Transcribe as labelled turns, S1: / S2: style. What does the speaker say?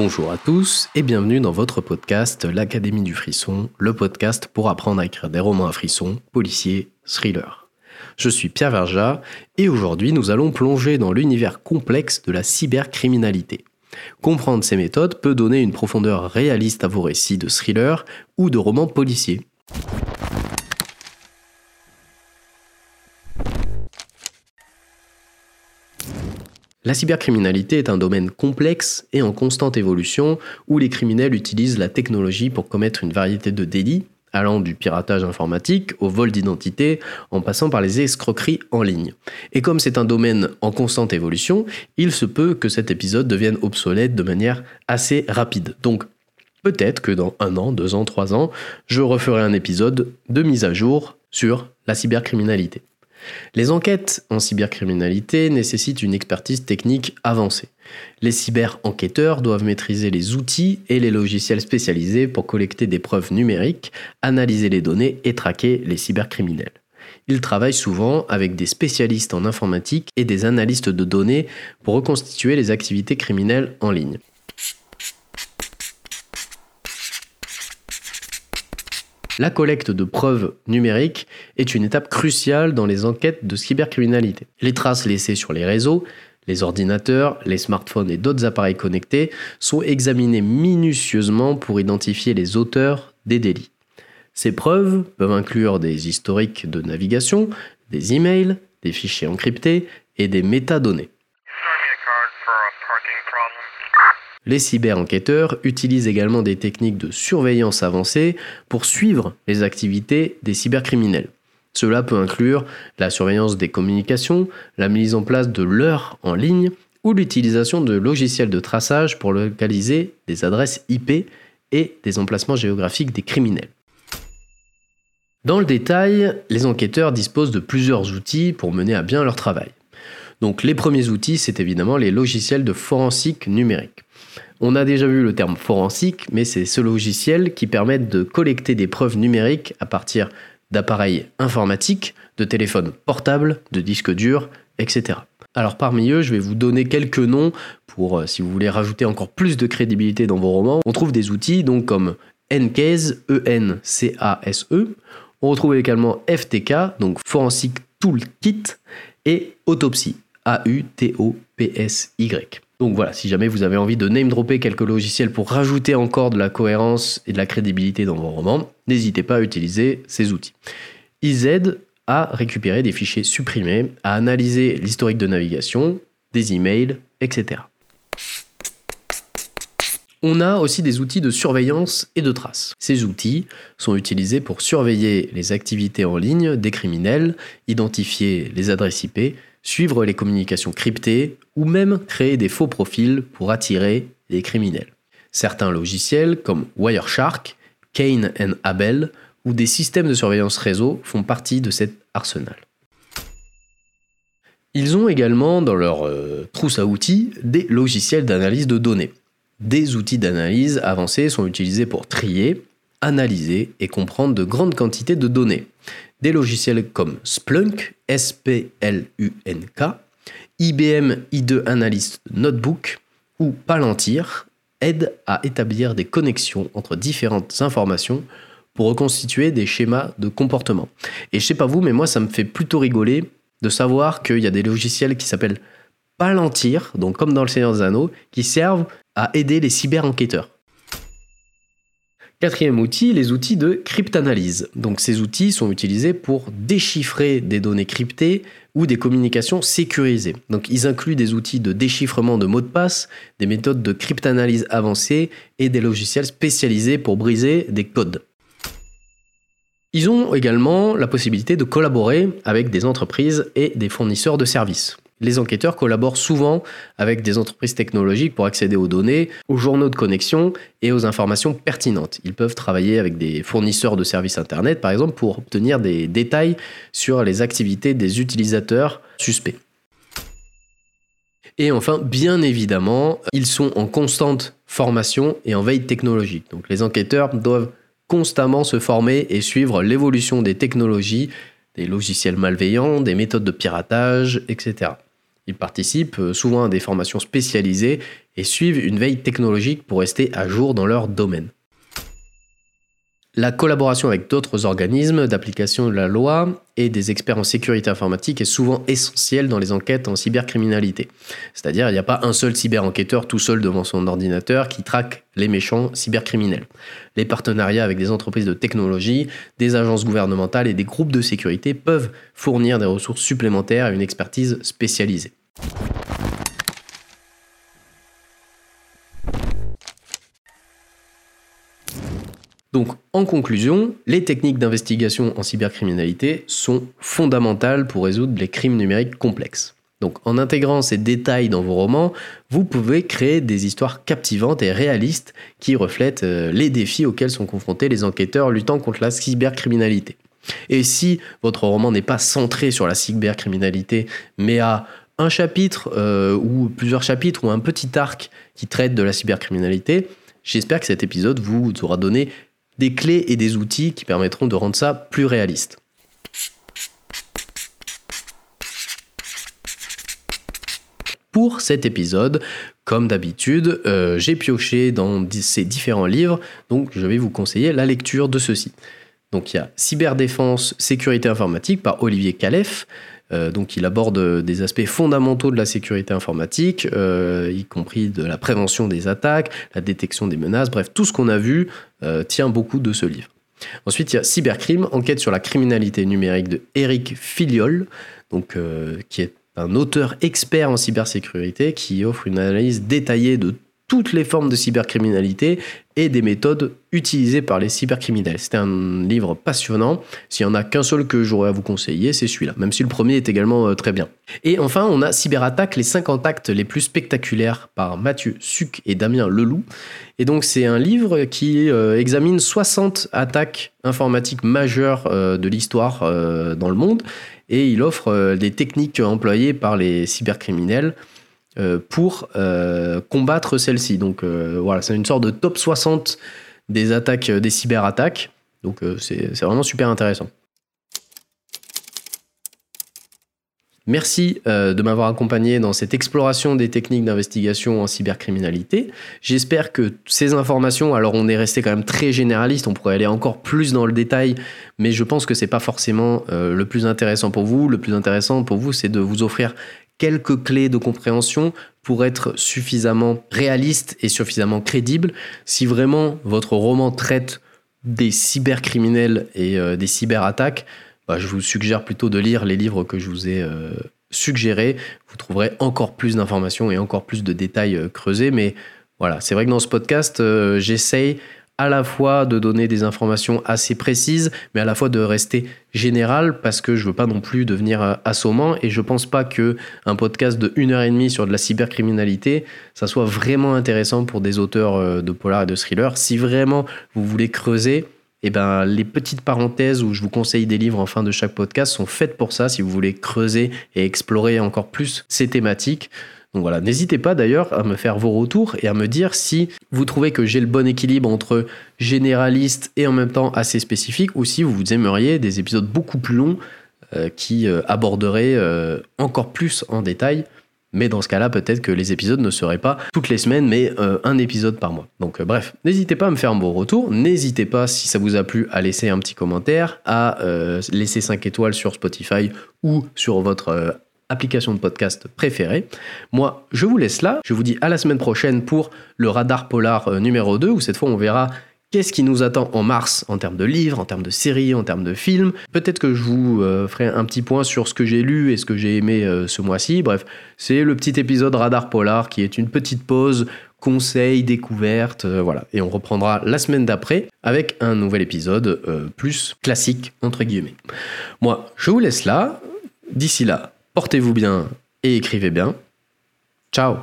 S1: Bonjour à tous et bienvenue dans votre podcast L'Académie du Frisson, le podcast pour apprendre à écrire des romans à frisson, policiers, thrillers. Je suis Pierre Verja et aujourd'hui nous allons plonger dans l'univers complexe de la cybercriminalité. Comprendre ces méthodes peut donner une profondeur réaliste à vos récits de thrillers ou de romans policiers. La cybercriminalité est un domaine complexe et en constante évolution où les criminels utilisent la technologie pour commettre une variété de délits, allant du piratage informatique au vol d'identité en passant par les escroqueries en ligne. Et comme c'est un domaine en constante évolution, il se peut que cet épisode devienne obsolète de manière assez rapide. Donc peut-être que dans un an, deux ans, trois ans, je referai un épisode de mise à jour sur la cybercriminalité. Les enquêtes en cybercriminalité nécessitent une expertise technique avancée. Les cyber-enquêteurs doivent maîtriser les outils et les logiciels spécialisés pour collecter des preuves numériques, analyser les données et traquer les cybercriminels. Ils travaillent souvent avec des spécialistes en informatique et des analystes de données pour reconstituer les activités criminelles en ligne. La collecte de preuves numériques est une étape cruciale dans les enquêtes de cybercriminalité. Les traces laissées sur les réseaux, les ordinateurs, les smartphones et d'autres appareils connectés sont examinées minutieusement pour identifier les auteurs des délits. Ces preuves peuvent inclure des historiques de navigation, des emails, des fichiers encryptés et des métadonnées. Les cyber-enquêteurs utilisent également des techniques de surveillance avancées pour suivre les activités des cybercriminels. Cela peut inclure la surveillance des communications, la mise en place de l'heure en ligne ou l'utilisation de logiciels de traçage pour localiser des adresses IP et des emplacements géographiques des criminels. Dans le détail, les enquêteurs disposent de plusieurs outils pour mener à bien leur travail. Donc les premiers outils, c'est évidemment les logiciels de forensique numérique. On a déjà vu le terme forensique, mais c'est ce logiciel qui permet de collecter des preuves numériques à partir d'appareils informatiques, de téléphones portables, de disques durs, etc. Alors parmi eux, je vais vous donner quelques noms pour, euh, si vous voulez rajouter encore plus de crédibilité dans vos romans. On trouve des outils donc comme Encase, E-N-C-A-S-E. On retrouve également FTK, donc Forensic Toolkit, et Autopsy, A-U-T-O-P-S-Y. Donc voilà, si jamais vous avez envie de name dropper quelques logiciels pour rajouter encore de la cohérence et de la crédibilité dans vos romans, n'hésitez pas à utiliser ces outils. Ils aident à récupérer des fichiers supprimés, à analyser l'historique de navigation, des emails, etc. On a aussi des outils de surveillance et de traces. Ces outils sont utilisés pour surveiller les activités en ligne des criminels, identifier les adresses IP, suivre les communications cryptées ou même créer des faux profils pour attirer les criminels. Certains logiciels comme Wireshark, Kane Abel ou des systèmes de surveillance réseau font partie de cet arsenal. Ils ont également dans leur euh, trousse à outils des logiciels d'analyse de données. Des outils d'analyse avancés sont utilisés pour trier, analyser et comprendre de grandes quantités de données. Des logiciels comme Splunk, S-P-L-U-N-K, IBM i2 Analyst Notebook ou Palantir aident à établir des connexions entre différentes informations pour reconstituer des schémas de comportement. Et je sais pas vous, mais moi ça me fait plutôt rigoler de savoir qu'il y a des logiciels qui s'appellent Palantir, donc comme dans le Seigneur des Anneaux, qui servent à aider les cyber-enquêteurs. Quatrième outil, les outils de cryptanalyse. Donc ces outils sont utilisés pour déchiffrer des données cryptées ou des communications sécurisées. Donc ils incluent des outils de déchiffrement de mots de passe, des méthodes de cryptanalyse avancées et des logiciels spécialisés pour briser des codes. Ils ont également la possibilité de collaborer avec des entreprises et des fournisseurs de services les enquêteurs collaborent souvent avec des entreprises technologiques pour accéder aux données, aux journaux de connexion et aux informations pertinentes. Ils peuvent travailler avec des fournisseurs de services Internet, par exemple, pour obtenir des détails sur les activités des utilisateurs suspects. Et enfin, bien évidemment, ils sont en constante formation et en veille technologique. Donc les enquêteurs doivent constamment se former et suivre l'évolution des technologies, des logiciels malveillants, des méthodes de piratage, etc. Ils participent euh, souvent à des formations spécialisées et suivent une veille technologique pour rester à jour dans leur domaine. La collaboration avec d'autres organismes d'application de la loi et des experts en sécurité informatique est souvent essentielle dans les enquêtes en cybercriminalité. C'est-à-dire, il n'y a pas un seul cyberenquêteur tout seul devant son ordinateur qui traque les méchants cybercriminels. Les partenariats avec des entreprises de technologie, des agences gouvernementales et des groupes de sécurité peuvent fournir des ressources supplémentaires et une expertise spécialisée. Donc, en conclusion, les techniques d'investigation en cybercriminalité sont fondamentales pour résoudre les crimes numériques complexes. Donc, en intégrant ces détails dans vos romans, vous pouvez créer des histoires captivantes et réalistes qui reflètent euh, les défis auxquels sont confrontés les enquêteurs luttant contre la cybercriminalité. Et si votre roman n'est pas centré sur la cybercriminalité, mais a un chapitre euh, ou plusieurs chapitres ou un petit arc qui traite de la cybercriminalité, j'espère que cet épisode vous aura donné des clés et des outils qui permettront de rendre ça plus réaliste. Pour cet épisode, comme d'habitude, euh, j'ai pioché dans ces différents livres, donc je vais vous conseiller la lecture de ceux-ci. Donc il y a Cyberdéfense, sécurité informatique par Olivier Calef, euh, donc il aborde des aspects fondamentaux de la sécurité informatique, euh, y compris de la prévention des attaques, la détection des menaces, bref, tout ce qu'on a vu euh, tient beaucoup de ce livre. Ensuite, il y a Cybercrime, enquête sur la criminalité numérique de Eric Filiol, donc, qui est un auteur expert en cybersécurité qui offre une analyse détaillée de toutes les formes de cybercriminalité et des méthodes utilisées par les cybercriminels. C'était un livre passionnant. S'il n'y en a qu'un seul que j'aurais à vous conseiller, c'est celui-là, même si le premier est également euh, très bien. Et enfin, on a Cyberattaque, les 50 actes les plus spectaculaires par Mathieu Suc et Damien Leloup. Et donc, c'est un livre qui euh, examine 60 attaques informatiques majeures euh, de l'histoire dans le monde et il offre des techniques employées par les cybercriminels pour euh, combattre celle-ci. Donc euh, voilà, c'est une sorte de top 60 des attaques, des cyberattaques. Donc c'est vraiment super intéressant. Merci de m'avoir accompagné dans cette exploration des techniques d'investigation en cybercriminalité. J'espère que ces informations, alors on est resté quand même très généraliste, on pourrait aller encore plus dans le détail, mais je pense que c'est pas forcément le plus intéressant pour vous. Le plus intéressant pour vous, c'est de vous offrir quelques clés de compréhension pour être suffisamment réaliste et suffisamment crédible. Si vraiment votre roman traite des cybercriminels et euh, des cyberattaques, bah, je vous suggère plutôt de lire les livres que je vous ai euh, suggérés. Vous trouverez encore plus d'informations et encore plus de détails euh, creusés. Mais voilà, c'est vrai que dans ce podcast, j'essaye à la fois de donner des informations assez précises, mais à la fois de rester général parce que je veux pas non plus devenir euh, assommant et je pense pas que un podcast de une heure et demie sur de la cybercriminalité, ça soit vraiment intéressant pour des auteurs euh, de polar et de thriller. Si vraiment vous voulez creuser, eh ben, les petites parenthèses où je vous conseille des livres en fin de chaque podcast sont faites pour ça, si vous voulez creuser et explorer encore plus ces thématiques. Donc voilà, n'hésitez pas d'ailleurs à me faire vos retours et à me dire si vous trouvez que j'ai le bon équilibre entre généraliste et en même temps assez spécifique ou si vous aimeriez des épisodes beaucoup plus longs euh, qui euh, aborderaient euh, encore plus en détail. Mais dans ce cas-là, peut-être que les épisodes ne seraient pas toutes les semaines, mais un épisode par mois. Donc bref, n'hésitez pas à me faire vos retours. N'hésitez pas, si ça vous a plu, à laisser un petit commentaire, à laisser 5 étoiles sur Spotify ou sur votre application de podcast préférée. Moi, je vous laisse là. Je vous dis à la semaine prochaine pour le radar polar euh, numéro 2, où cette fois on verra qu'est-ce qui nous attend en mars en termes de livres, en termes de séries, en termes de films. Peut-être que je vous euh, ferai un petit point sur ce que j'ai lu et ce que j'ai aimé euh, ce mois-ci. Bref, c'est le petit épisode radar polar qui est une petite pause conseils, découvertes, voilà. Et on reprendra la semaine d'après avec un nouvel épisode plus classique, entre guillemets. Moi, je vous laisse là. D'ici là, Portez-vous bien et écrivez bien. Ciao